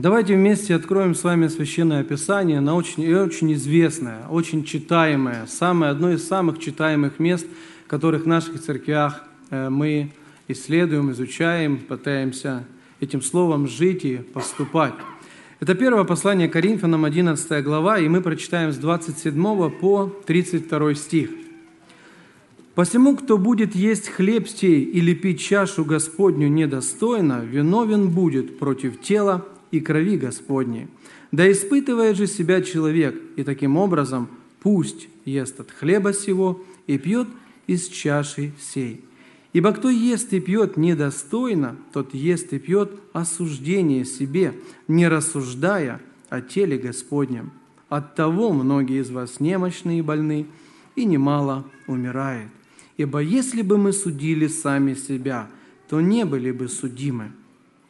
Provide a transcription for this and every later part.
Давайте вместе откроем с вами Священное Писание, на очень, очень известное, очень читаемое, самое, одно из самых читаемых мест, которых в наших церквях э, мы исследуем, изучаем, пытаемся этим словом жить и поступать. Это первое послание Коринфянам, 11 глава, и мы прочитаем с 27 по 32 стих. «Посему, кто будет есть хлеб сей или пить чашу Господню недостойно, виновен будет против тела и крови Господней. Да испытывает же себя человек, и таким образом пусть ест от хлеба сего и пьет из чаши сей. Ибо кто ест и пьет недостойно, тот ест и пьет осуждение себе, не рассуждая о теле Господнем. Оттого многие из вас немощны и больны, и немало умирает. Ибо если бы мы судили сами себя, то не были бы судимы.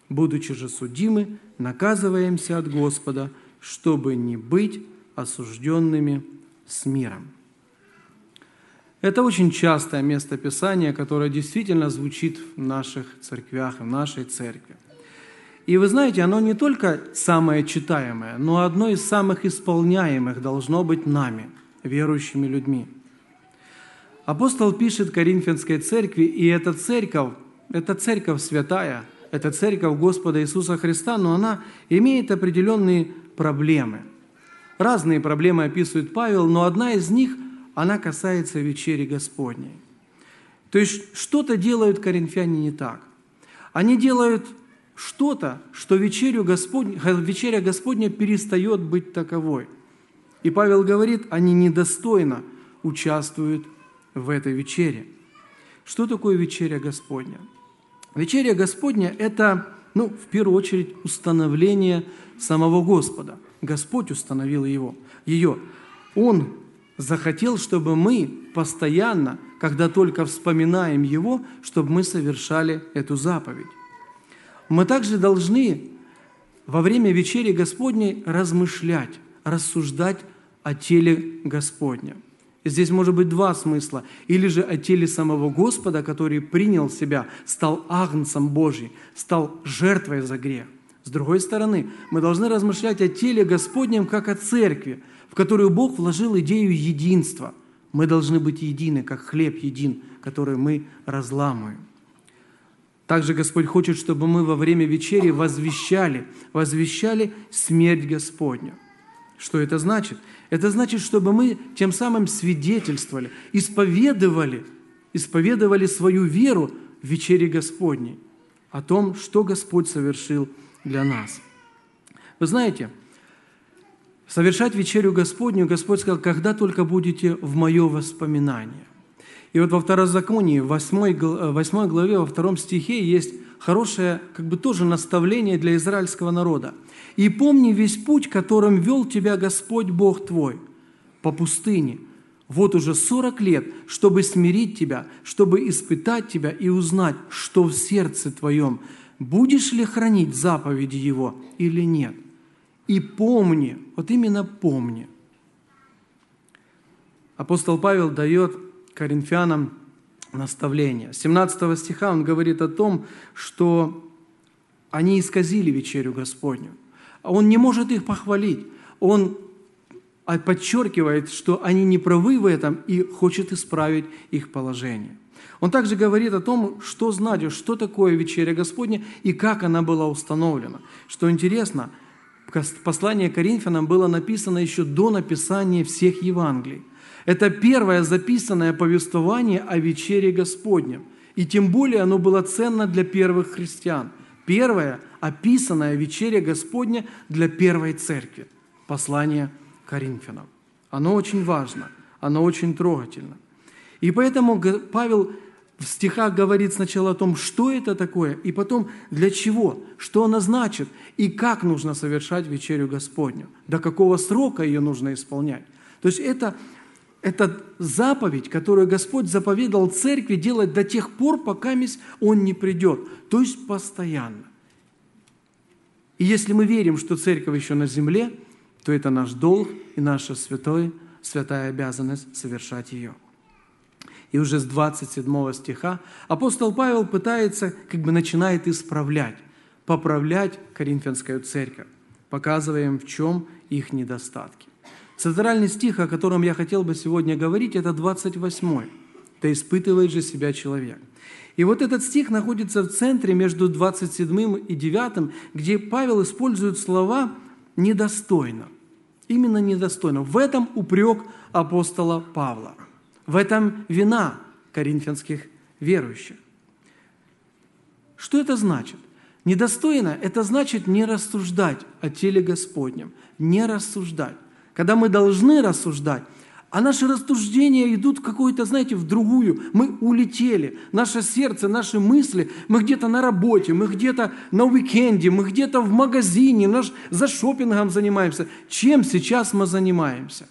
Будучи же судимы, наказываемся от Господа, чтобы не быть осужденными с миром. Это очень частое место Писания, которое действительно звучит в наших церквях, в нашей церкви. И вы знаете, оно не только самое читаемое, но одно из самых исполняемых должно быть нами, верующими людьми. Апостол пишет Коринфянской церкви, и эта церковь, эта церковь святая – это церковь Господа Иисуса Христа, но она имеет определенные проблемы. Разные проблемы описывает Павел, но одна из них, она касается вечери Господней. То есть что-то делают коринфяне не так. Они делают что-то, что вечерю Господня, вечеря Господня перестает быть таковой. И Павел говорит, они недостойно участвуют в этой вечере. Что такое вечеря Господня? Вечеря Господня – это, ну, в первую очередь, установление самого Господа. Господь установил его, ее. Он захотел, чтобы мы постоянно, когда только вспоминаем Его, чтобы мы совершали эту заповедь. Мы также должны во время вечери Господней размышлять, рассуждать о теле Господнем. Здесь может быть два смысла. Или же о теле самого Господа, который принял себя, стал агнцем Божьим, стал жертвой за грех. С другой стороны, мы должны размышлять о теле Господнем, как о церкви, в которую Бог вложил идею единства. Мы должны быть едины, как хлеб един, который мы разламываем. Также Господь хочет, чтобы мы во время вечери возвещали, возвещали смерть Господню. Что это значит? Это значит, чтобы мы тем самым свидетельствовали, исповедовали, исповедовали свою веру в вечере Господней, о том, что Господь совершил для нас. Вы знаете, совершать вечерю Господню, Господь сказал, когда только будете в мое воспоминание. И вот во Второзаконии, в 8, 8 главе, во втором стихе есть хорошее, как бы тоже наставление для израильского народа. «И помни весь путь, которым вел тебя Господь Бог твой по пустыне, вот уже сорок лет, чтобы смирить тебя, чтобы испытать тебя и узнать, что в сердце твоем, будешь ли хранить заповеди Его или нет. И помни, вот именно помни». Апостол Павел дает коринфянам наставление. 17 стиха он говорит о том, что они исказили вечерю Господню. Он не может их похвалить. Он подчеркивает, что они не правы в этом и хочет исправить их положение. Он также говорит о том, что знать, что такое вечеря Господня и как она была установлена. Что интересно, послание Коринфянам было написано еще до написания всех Евангелий. Это первое записанное повествование о вечере Господнем. И тем более оно было ценно для первых христиан. Первое описанное вечере Господня для первой церкви. Послание Коринфянам. Оно очень важно, оно очень трогательно. И поэтому Павел в стихах говорит сначала о том, что это такое, и потом для чего, что она значит, и как нужно совершать вечерю Господню, до какого срока ее нужно исполнять. То есть это это заповедь, которую Господь заповедал церкви делать до тех пор, пока Он не придет, то есть постоянно. И если мы верим, что церковь еще на земле, то это наш долг и наша святой, святая обязанность совершать ее. И уже с 27 стиха апостол Павел пытается, как бы начинает исправлять, поправлять Коринфянскую церковь. показывая им, в чем их недостатки. Центральный стих, о котором я хотел бы сегодня говорить, это 28. «Да испытывает же себя человек». И вот этот стих находится в центре между 27 и 9, где Павел использует слова «недостойно». Именно недостойно. В этом упрек апостола Павла. В этом вина коринфянских верующих. Что это значит? Недостойно – это значит не рассуждать о теле Господнем, не рассуждать. Когда мы должны рассуждать, а наши рассуждения идут в какую-то, знаете, в другую. Мы улетели. Наше сердце, наши мысли, мы где-то на работе, мы где-то на уикенде, мы где-то в магазине, наш, за шопингом занимаемся. Чем сейчас мы занимаемся?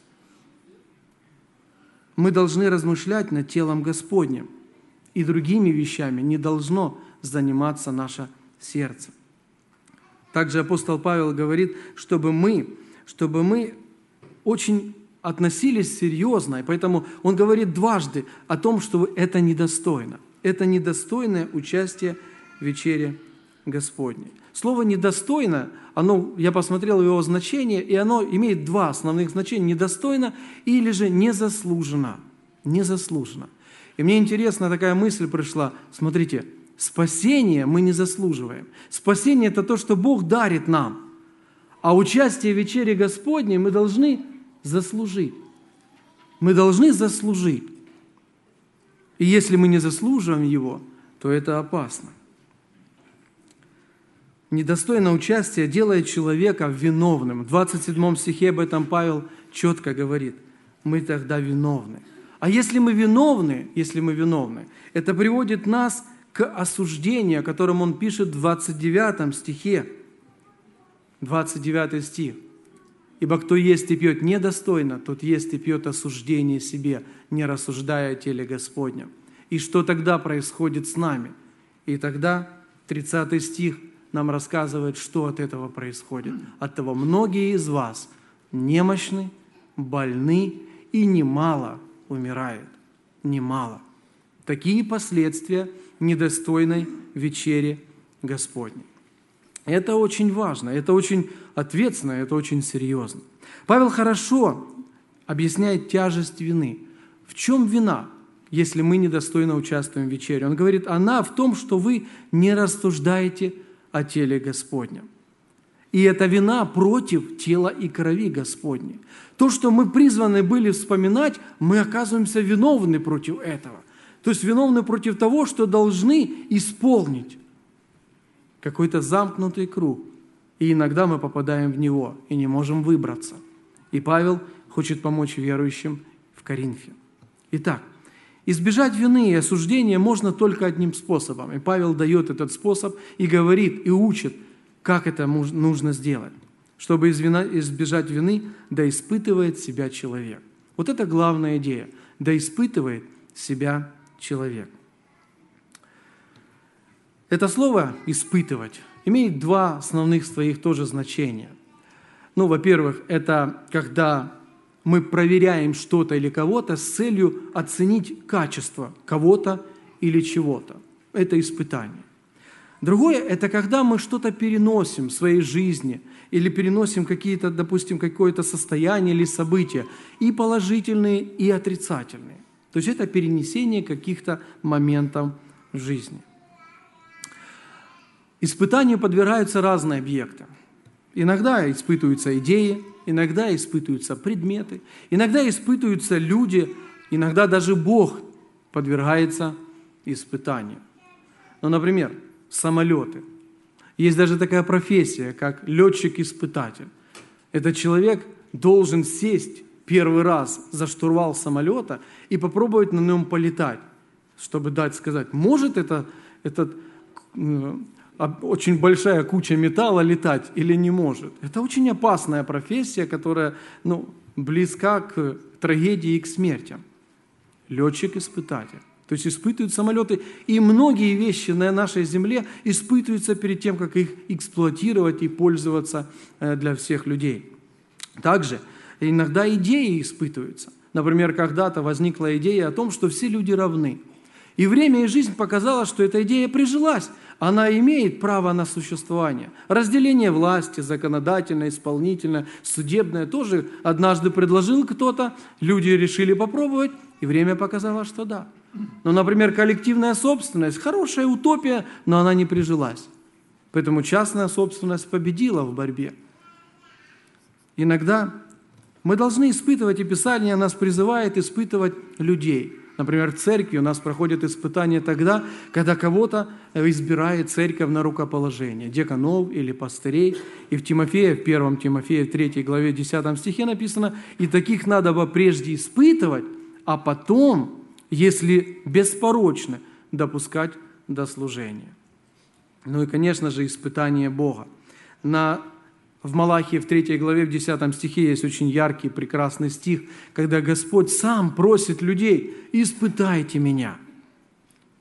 Мы должны размышлять над телом Господним. И другими вещами не должно заниматься наше сердце. Также апостол Павел говорит, чтобы мы, чтобы мы очень относились серьезно, и поэтому он говорит дважды о том, что это недостойно. Это недостойное участие в вечере Господней. Слово «недостойно», оно, я посмотрел его значение, и оно имеет два основных значения – недостойно или же незаслуженно. Незаслуженно. И мне интересно, такая мысль пришла. Смотрите, спасение мы не заслуживаем. Спасение – это то, что Бог дарит нам. А участие в вечере Господней мы должны заслужить. Мы должны заслужить. И если мы не заслуживаем его, то это опасно. Недостойное участие делает человека виновным. В 27 стихе об этом Павел четко говорит. Мы тогда виновны. А если мы виновны, если мы виновны, это приводит нас к осуждению, о котором он пишет в 29 стихе. 29 стих. Ибо кто ест и пьет недостойно, тот ест и пьет осуждение себе, не рассуждая о теле Господнем. И что тогда происходит с нами? И тогда 30 стих нам рассказывает, что от этого происходит. От того многие из вас немощны, больны и немало умирают. Немало. Такие последствия недостойной вечери Господней. Это очень важно, это очень ответственно, это очень серьезно. Павел хорошо объясняет тяжесть вины. В чем вина, если мы недостойно участвуем в вечере? Он говорит, она в том, что вы не рассуждаете о теле Господнем. И это вина против тела и крови Господней. То, что мы призваны были вспоминать, мы оказываемся виновны против этого. То есть виновны против того, что должны исполнить какой-то замкнутый круг, и иногда мы попадаем в него и не можем выбраться. И Павел хочет помочь верующим в Коринфе. Итак, избежать вины и осуждения можно только одним способом. И Павел дает этот способ и говорит, и учит, как это нужно сделать. Чтобы избежать вины, да испытывает себя человек. Вот это главная идея. Да испытывает себя человек. Это слово «испытывать» имеет два основных своих тоже значения. Ну, во-первых, это когда мы проверяем что-то или кого-то с целью оценить качество кого-то или чего-то. Это испытание. Другое – это когда мы что-то переносим в своей жизни или переносим какие-то, допустим, какое-то состояние или события, и положительные, и отрицательные. То есть это перенесение каких-то моментов в жизни. Испытанию подвергаются разные объекты. Иногда испытываются идеи, иногда испытываются предметы, иногда испытываются люди, иногда даже Бог подвергается испытанию. Ну, например, самолеты. Есть даже такая профессия, как летчик-испытатель. Этот человек должен сесть первый раз за штурвал самолета и попробовать на нем полетать, чтобы дать сказать, может это, этот очень большая куча металла летать или не может. Это очень опасная профессия, которая ну, близка к трагедии и к смерти. Летчик-испытатель. То есть испытывают самолеты. И многие вещи на нашей земле испытываются перед тем, как их эксплуатировать и пользоваться э, для всех людей. Также иногда идеи испытываются. Например, когда-то возникла идея о том, что все люди равны – И время и жизнь показало, что эта идея прижилась. Она имеет право на существование. Разделение власти, законодательное, исполнительное, судебное тоже однажды предложил кто-то, люди решили попробовать, и время показало, что да. Ну, например, коллективная собственность – хорошая утопия, но она не прижилась. Поэтому частная собственность победила в борьбе. Иногда мы должны испытывать, и Писание нас призывает испытывать людей – Например, в церкви у нас проходят испытания тогда, когда кого-то избирает церковь на рукоположение, деканов или пастырей. И в Тимофея, в 1 Тимофея, в 3 главе 10 стихе написано, «И таких надо бы прежде испытывать, а потом, если беспорочны, допускать до служения». Ну и, конечно же, испытание Бога. На в Малахии в 3 главе, в 10 стихе есть очень яркий, прекрасный стих, когда Господь сам просит людей, испытайте меня.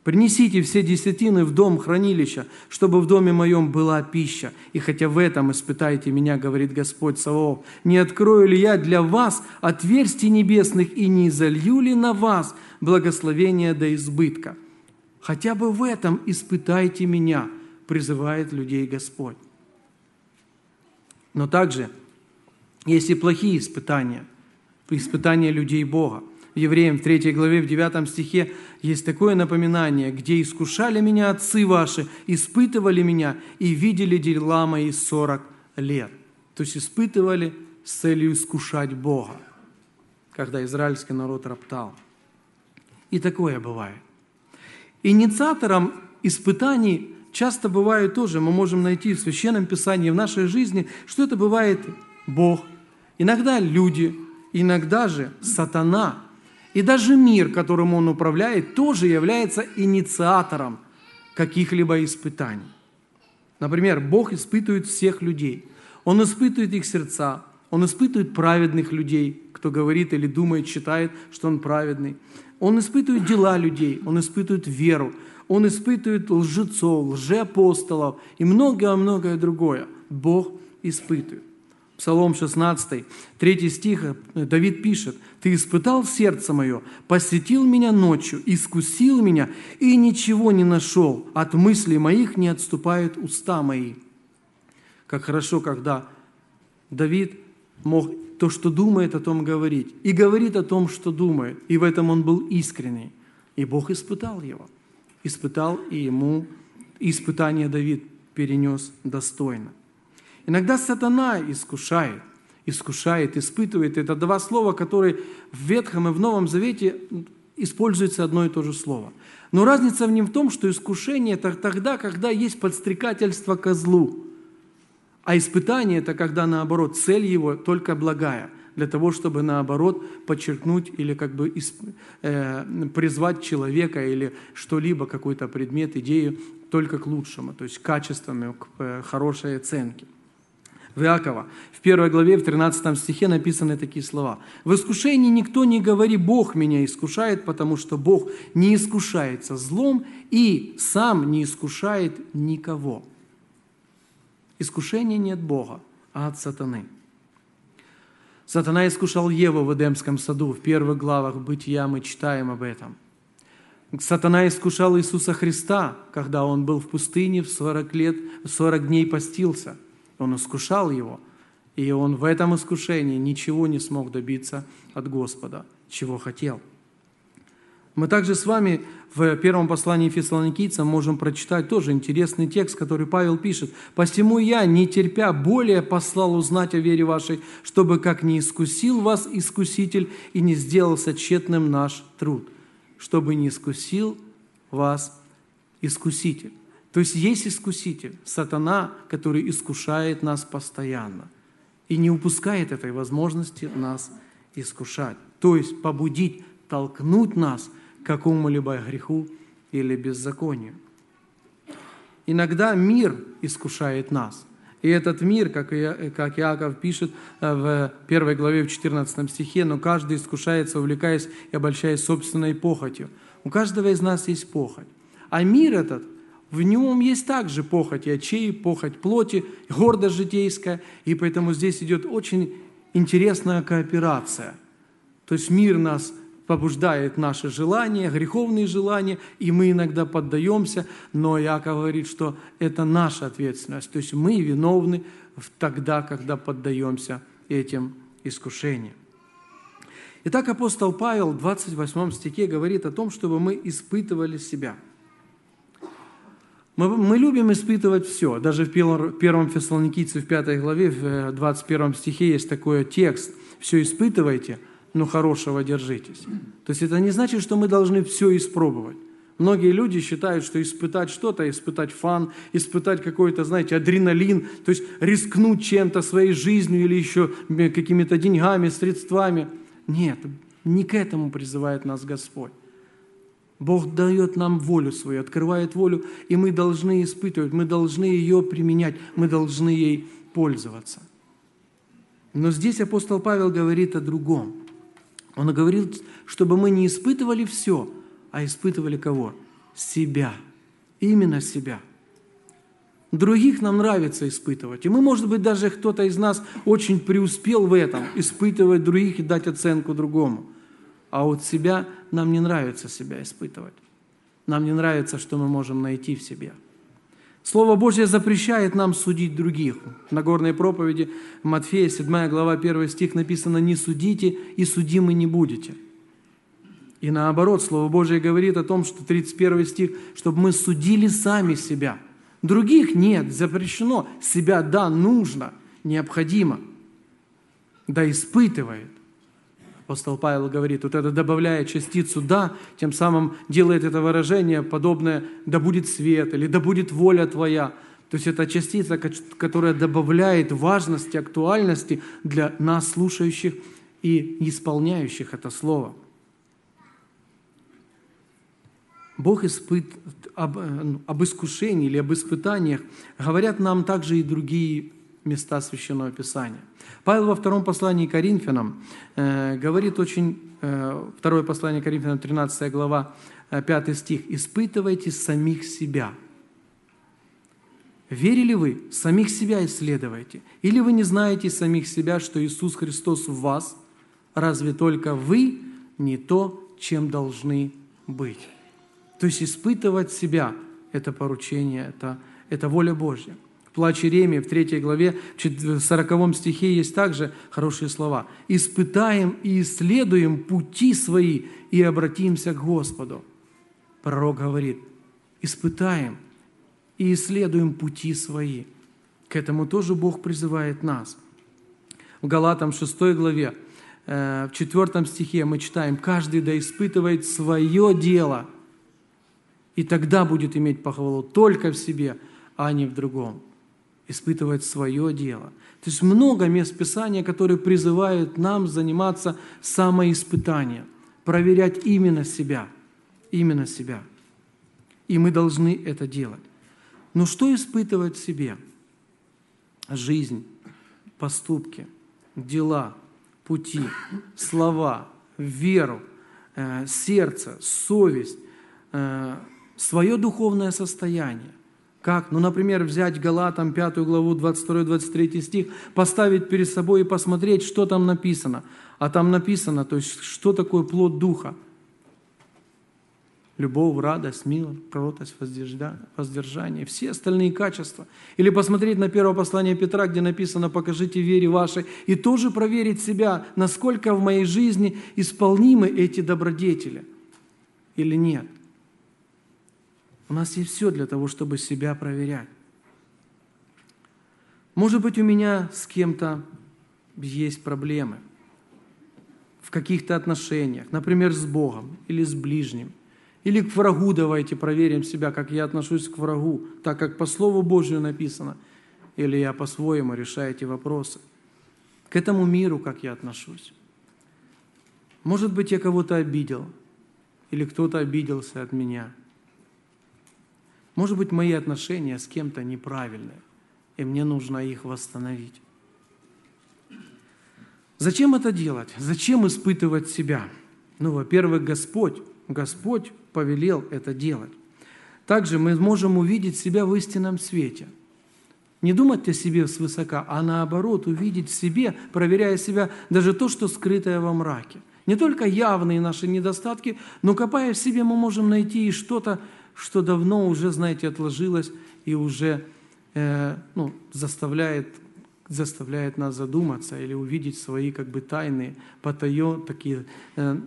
Принесите все десятины в дом хранилища, чтобы в доме моем была пища. И хотя в этом испытайте меня, говорит Господь Саваоф, не открою ли я для вас отверстий небесных и не залью ли на вас благословение до избытка? Хотя бы в этом испытайте меня, призывает людей Господь. Но также есть и плохие испытания, испытания людей Бога. В Евреям в 3 главе, в 9 стихе есть такое напоминание, где искушали меня отцы ваши, испытывали меня и видели дела мои 40 лет. То есть испытывали с целью искушать Бога, когда израильский народ роптал. И такое бывает. Инициатором испытаний часто бывает тоже, мы можем найти в Священном Писании, в нашей жизни, что это бывает Бог, иногда люди, иногда же сатана. И даже мир, которым он управляет, тоже является инициатором каких-либо испытаний. Например, Бог испытывает всех людей. Он испытывает их сердца, Он испытывает праведных людей, кто говорит или думает, считает, что он праведный. Он испытывает дела людей, Он испытывает веру, он испытывает лжецов, лжеапостолов и многое-многое другое. Бог испытывает. Псалом 16, 3 стих, э, Давид пишет, «Ты испытал сердце мое, посетил меня ночью, искусил меня, и ничего не нашел. От мыслей моих не отступают уста мои». Как хорошо, когда Давид мог то, что думает, о том говорить. И говорит о том, что думает. И в этом он был искренний. И Бог испытал его испытал, и ему испытание Давид перенес достойно. Иногда сатана искушает, искушает, испытывает. Это два слова, которые в Ветхом и в Новом Завете используется одно и то же слово. Но разница в нем в том, что искушение – это тогда, когда есть подстрекательство козлу, а испытание – это когда, наоборот, цель его только благая – для того, чтобы наоборот подчеркнуть или как бы э, призвать человека или что-либо, какой-то предмет, идею только к лучшему, то есть к качествам, к э, хорошей оценке. В Иакова, в первой главе, в 13 стихе написаны такие слова. «В искушении никто не говори, Бог меня искушает, потому что Бог не искушается злом и сам не искушает никого». Искушения нет Бога, а от сатаны – Сатана искушал Еву в Эдемском саду. В первых главах Бытия мы читаем об этом. Сатана искушал Иисуса Христа, когда Он был в пустыне в 40 лет, 40 дней постился. Он искушал Его. И Он в этом искушении ничего не смог добиться от Господа, чего хотел – мы также с вами в первом послании фессалоникийцам можем прочитать тоже интересный текст, который Павел пишет. «Посему я, не терпя, более послал узнать о вере вашей, чтобы как не искусил вас искуситель и не сделался тщетным наш труд, чтобы не искусил вас искуситель». То есть есть искуситель, сатана, который искушает нас постоянно и не упускает этой возможности нас искушать. То есть побудить, толкнуть нас – какому-либо греху или беззаконию. Иногда мир искушает нас. И этот мир, как, как Иаков пишет э, в первой главе в 14 стихе, но каждый искушается, увлекаясь и обольщаясь собственной похотью. У каждого из нас есть похоть. А мир этот, в нем есть также похоть и очей, похоть плоти, гордость житейская. И поэтому здесь идет очень интересная кооперация. То есть мир нас побуждает наши желания, греховные желания, и мы иногда поддаемся, но Яков говорит, что это наша ответственность. То есть мы виновны тогда, когда поддаемся этим искушениям. Итак, апостол Павел в 28 стихе говорит о том, чтобы мы испытывали себя. Мы, мы любим испытывать все. Даже в первом Фессалоникийце в 5 главе, в 21 стихе есть такой текст. «Все испытывайте, но хорошего держитесь». То есть это не значит, что мы должны все испробовать. Многие люди считают, что испытать что-то, испытать фан, испытать какой-то, знаете, адреналин, то есть рискнуть чем-то, своей жизнью или еще какими-то деньгами, средствами. Нет, не к этому призывает нас Господь. Бог дает нам волю свою, открывает волю, и мы должны испытывать, мы должны ее применять, мы должны ей пользоваться. Но здесь апостол Павел говорит о другом. Он говорит, чтобы мы не испытывали все, а испытывали кого? Себя. Именно себя. Других нам нравится испытывать. И мы, может быть, даже кто-то из нас очень преуспел в этом, испытывать других и дать оценку другому. А вот себя нам не нравится себя испытывать. Нам не нравится, что мы можем найти в себе. Слово Божье запрещает нам судить других. На горной проповеди Матфея, 7 глава, 1 стих написано «Не судите, и судимы не будете». И наоборот, Слово Божье говорит о том, что 31 стих, чтобы мы судили сами себя. Других нет, запрещено. Себя, да, нужно, необходимо. Да испытывает. Апостол Павел говорит, вот это добавляя частицу «да», тем самым делает это выражение подобное «да будет свет» или «да будет воля твоя». То есть это частица, которая добавляет важности, актуальности для нас, слушающих и исполняющих это слово. Бог испыт... об, ну, об искушении или об испытаниях говорят нам также и другие места Священного Писания. Павел во втором послании Коринфянам э, говорит очень, э, второе послание Коринфянам, 13 глава, э, 5 стих, «Испытывайте самих себя». Верили вы? Самих себя исследуйте. Или вы не знаете самих себя, что Иисус Христос в вас? Разве только вы не то, чем должны быть? То есть испытывать себя – это поручение, это, это воля Божья плаче Ремии в 3 главе, в 40 стихе есть также хорошие слова. «Испытаем и исследуем пути свои и обратимся к Господу». Пророк говорит, испытаем и исследуем пути свои. К этому тоже Бог призывает нас. В Галатам 6 главе, э, в 4 стихе мы читаем, «Каждый да испытывает свое дело, и тогда будет иметь похвалу только в себе, а не в другом» испытывать свое дело. То есть много мест Писания, которые призывают нам заниматься самоиспытанием, проверять именно себя, именно себя. И мы должны это делать. Но что испытывать в себе? Жизнь, поступки, дела, пути, слова, веру, э, сердце, совесть, э, свое духовное состояние – как? Ну, например, взять Галатам 5 главу 22-23 стих, поставить перед собой и посмотреть, что там написано. А там написано, то есть, что такое плод Духа. Любовь, радость, мир, кротость, воздержание, все остальные качества. Или посмотреть на первое послание Петра, где написано «покажите вере вашей», и тоже проверить себя, насколько в моей жизни исполнимы эти добродетели или нет. У нас есть все для того, чтобы себя проверять. Может быть, у меня с кем-то есть проблемы в каких-то отношениях, например, с Богом или с ближним. Или к врагу давайте проверим себя, как я отношусь к врагу, так как по Слову Божию написано. Или я по-своему решаю эти вопросы. К этому миру, как я отношусь. Может быть, я кого-то обидел, или кто-то обиделся от меня – может быть, мои отношения с кем-то неправильные, и мне нужно их восстановить. Зачем это делать? Зачем испытывать себя? Ну, во-первых, Господь, Господь повелел это делать. Также мы можем увидеть себя в истинном свете. Не думать о себе свысока, а наоборот увидеть в себе, проверяя себя, даже то, что скрытое во мраке. Не только явные наши недостатки, но копая в себе, мы можем найти и что-то, что давно уже, знаете, отложилось и уже э, ну, заставляет, заставляет нас задуматься или увидеть свои как бы тайные, потаен, такие э,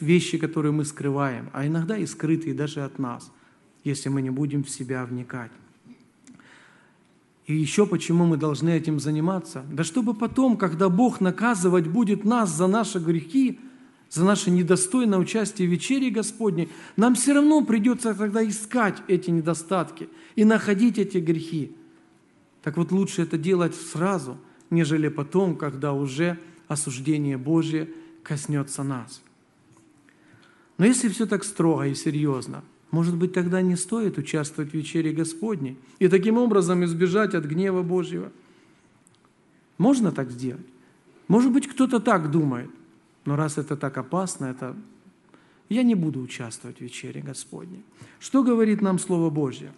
вещи, которые мы скрываем, а иногда и скрытые даже от нас, если мы не будем в себя вникать. И еще почему мы должны этим заниматься? Да чтобы потом, когда Бог наказывать будет нас за наши грехи, за наше недостойное участие в вечере Господней, нам все равно придется тогда искать эти недостатки и находить эти грехи. Так вот лучше это делать сразу, нежели потом, когда уже осуждение Божье коснется нас. Но если все так строго и серьезно – может быть, тогда не стоит участвовать в вечере Господней и таким образом избежать от гнева Божьего. Можно так сделать? Может быть, кто-то так думает, но раз это так опасно, это я не буду участвовать в вечере Господней. Что говорит нам Слово Божье?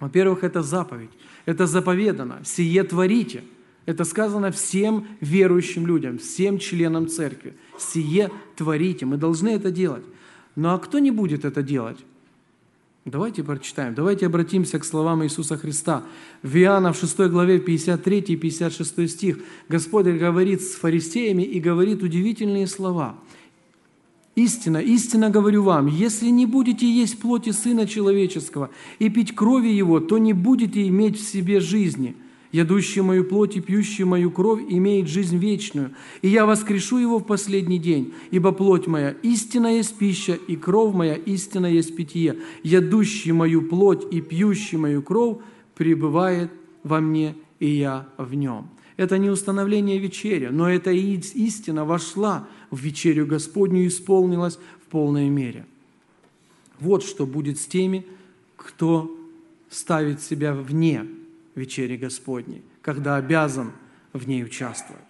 Во-первых, это заповедь. Это заповедано. Сие творите. Это сказано всем верующим людям, всем членам церкви. Сие творите. Мы должны это делать. Ну а кто не будет это делать? Давайте прочитаем, давайте обратимся к словам Иисуса Христа. В Иоанна в 6 главе 53 и 56 стих Господь говорит с фарисеями и говорит удивительные слова. «Истина, истинно говорю вам, если не будете есть плоти Сына Человеческого и пить крови Его, то не будете иметь в себе жизни. Ядущий мою плоть и пьющий мою кровь имеет жизнь вечную, и я воскрешу его в последний день, ибо плоть моя истинная есть пища, и кровь моя истинная есть питье. Ядущий мою плоть и пьющий мою кровь пребывает во мне, и я в нем». Это не установление вечери, но эта истина вошла в вечерю Господню и исполнилась в полной мере. Вот что будет с теми, кто ставит себя вне вечери Господней, когда обязан в ней участвовать.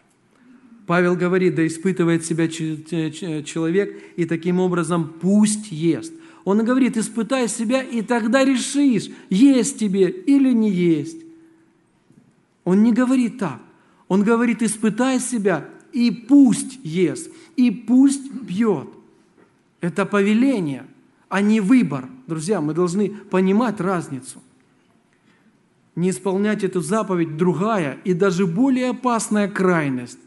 Павел говорит, да испытывает себя человек, и таким образом пусть ест. Он говорит, испытай себя, и тогда решишь, есть тебе или не есть. Он не говорит так. Он говорит, испытай себя, и пусть ест, и пусть пьет. Это повеление, а не выбор. Друзья, мы должны понимать разницу – не исполнять эту заповедь другая и даже более опасная крайность,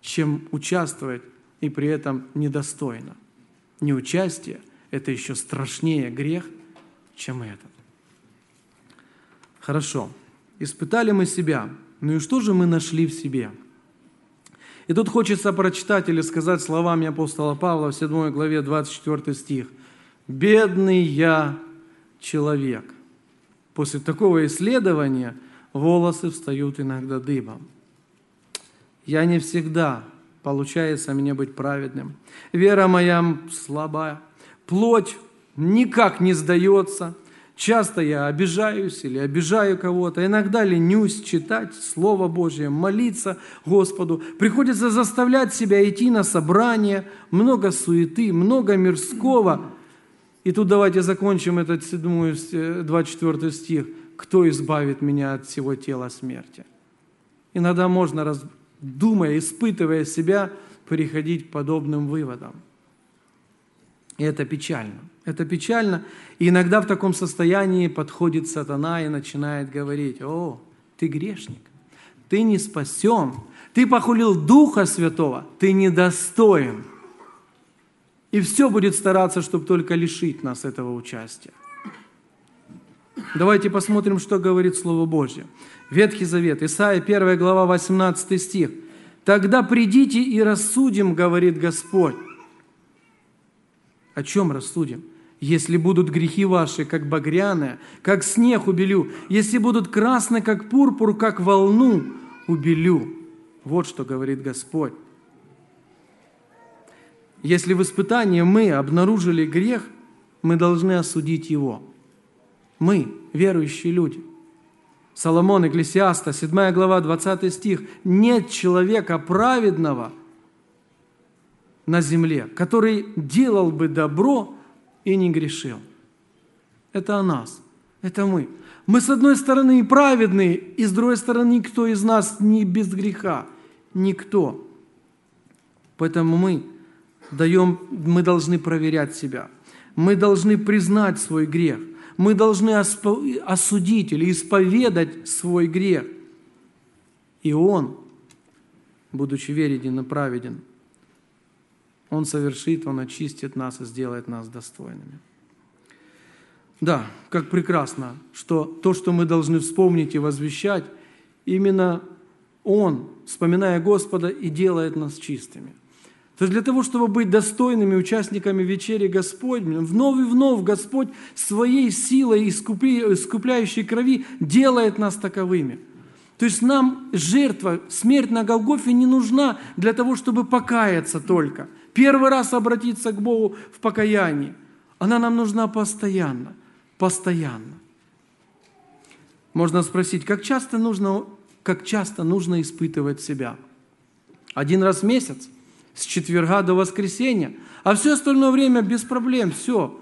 чем участвовать и при этом недостойно. Неучастие – это еще страшнее грех, чем этот. Хорошо, испытали мы себя, ну и что же мы нашли в себе? И тут хочется прочитать или сказать словами апостола Павла в 7 главе 24 стих. «Бедный я человек, После такого исследования волосы встают иногда дыбом. Я не всегда получается мне быть праведным. Вера моя слабая, плоть никак не сдается. Часто я обижаюсь или обижаю кого-то, иногда ленюсь читать Слово Божье, молиться Господу. Приходится заставлять себя идти на собрание, много суеты, много мирского – и тут давайте закончим этот 7, 24 стих. «Кто избавит меня от всего тела смерти?» Иногда можно, думая, испытывая себя, переходить к подобным выводам. И это печально. Это печально. И иногда в таком состоянии подходит сатана и начинает говорить, «О, ты грешник, ты не спасен, ты похулил Духа Святого, ты недостоин». И все будет стараться, чтобы только лишить нас этого участия. Давайте посмотрим, что говорит Слово Божье. Ветхий Завет, Исаия 1 глава 18 стих. «Тогда придите и рассудим, говорит Господь». О чем рассудим? Если будут грехи ваши, как багряные, как снег убелю, если будут красны, как пурпур, как волну убелю. Вот что говорит Господь. Если в испытании мы обнаружили грех, мы должны осудить его. Мы, верующие люди. Соломон, Экклесиаста, 7 глава, 20 стих. «Нет человека праведного на земле, который делал бы добро и не грешил». Это о нас, это мы. Мы, с одной стороны, и праведные, и с другой стороны, никто из нас не без греха. Никто. Поэтому мы даем, мы должны проверять себя. Мы должны признать свой грех. Мы должны осудить или исповедать свой грех. И Он, будучи верен и праведен, Он совершит, Он очистит нас и сделает нас достойными. Да, как прекрасно, что то, что мы должны вспомнить и возвещать, именно Он, вспоминая Господа, и делает нас чистыми. То есть для того, чтобы быть достойными участниками вечери Господней, вновь и вновь Господь своей силой искупляющей крови делает нас таковыми. То есть нам жертва, смерть на Голгофе не нужна для того, чтобы покаяться только. Первый раз обратиться к Богу в покаянии. Она нам нужна постоянно. Постоянно. Можно спросить, как часто нужно, как часто нужно испытывать себя? Один раз в месяц? С четверга до воскресенья, а все остальное время без проблем, все.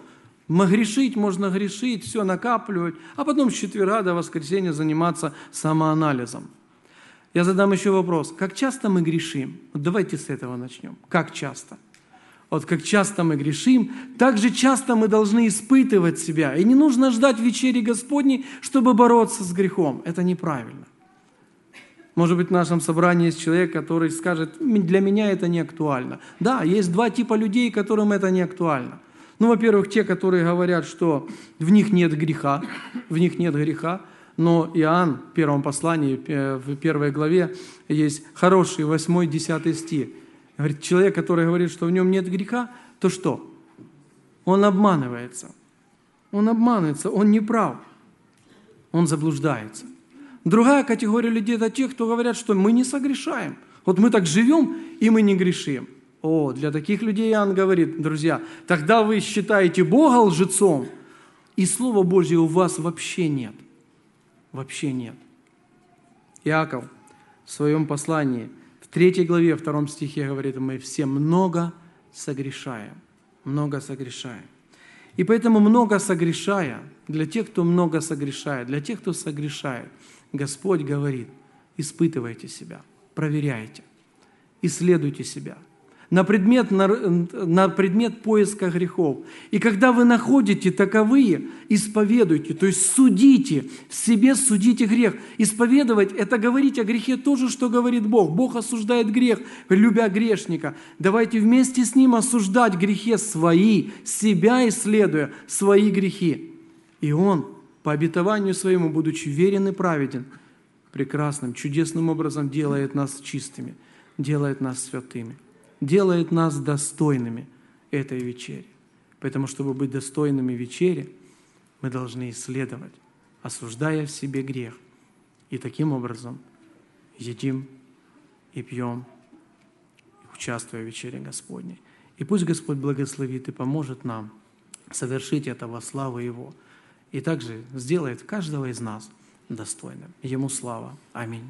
Грешить, можно грешить, все накапливать, а потом с четверга до воскресенья заниматься самоанализом. Я задам еще вопрос. Как часто мы грешим? Вот давайте с этого начнем. Как часто? Вот как часто мы грешим, так же часто мы должны испытывать себя. И не нужно ждать вечери Господней, чтобы бороться с грехом. Это неправильно. Может быть, в нашем собрании есть человек, который скажет, для меня это не актуально. Да, есть два типа людей, которым это не актуально. Ну, во-первых, те, которые говорят, что в них нет греха, в них нет греха, но Иоанн в первом послании, э, в первой главе, есть хороший 8-10 стих. Говорит, человек, который говорит, что в нем нет греха, то что? Он обманывается. Он обманывается, он не прав. Он заблуждается. Другая категория людей – это те, кто говорят, что мы не согрешаем. Вот мы так живем, и мы не грешим. О, для таких людей Иоанн говорит, друзья, тогда вы считаете Бога лжецом, и Слова Божье у вас вообще нет. Вообще нет. Иаков в своем послании, в третьей главе, втором стихе говорит, мы все много согрешаем. Много согрешаем. И поэтому много согрешая, для тех, кто много согрешает, для тех, кто согрешает – Господь говорит, испытывайте себя, проверяйте, исследуйте себя на предмет, на, на предмет поиска грехов. И когда вы находите таковые, исповедуйте, то есть судите, в себе судите грех. Исповедовать – это говорить о грехе то же, что говорит Бог. Бог осуждает грех, любя грешника. Давайте вместе с Ним осуждать грехи свои, себя исследуя, свои грехи. И Он – по обетованию своему, будучи верен и праведен, прекрасным, чудесным образом делает нас чистыми, делает нас святыми, делает нас достойными этой вечери. Поэтому, чтобы быть достойными вечери, мы должны исследовать, осуждая в себе грех. И таким образом едим и пьем, участвуя в вечере Господней. И пусть Господь благословит и поможет нам совершить это во славу Его и также сделает каждого из нас достойным. Ему слава. Аминь.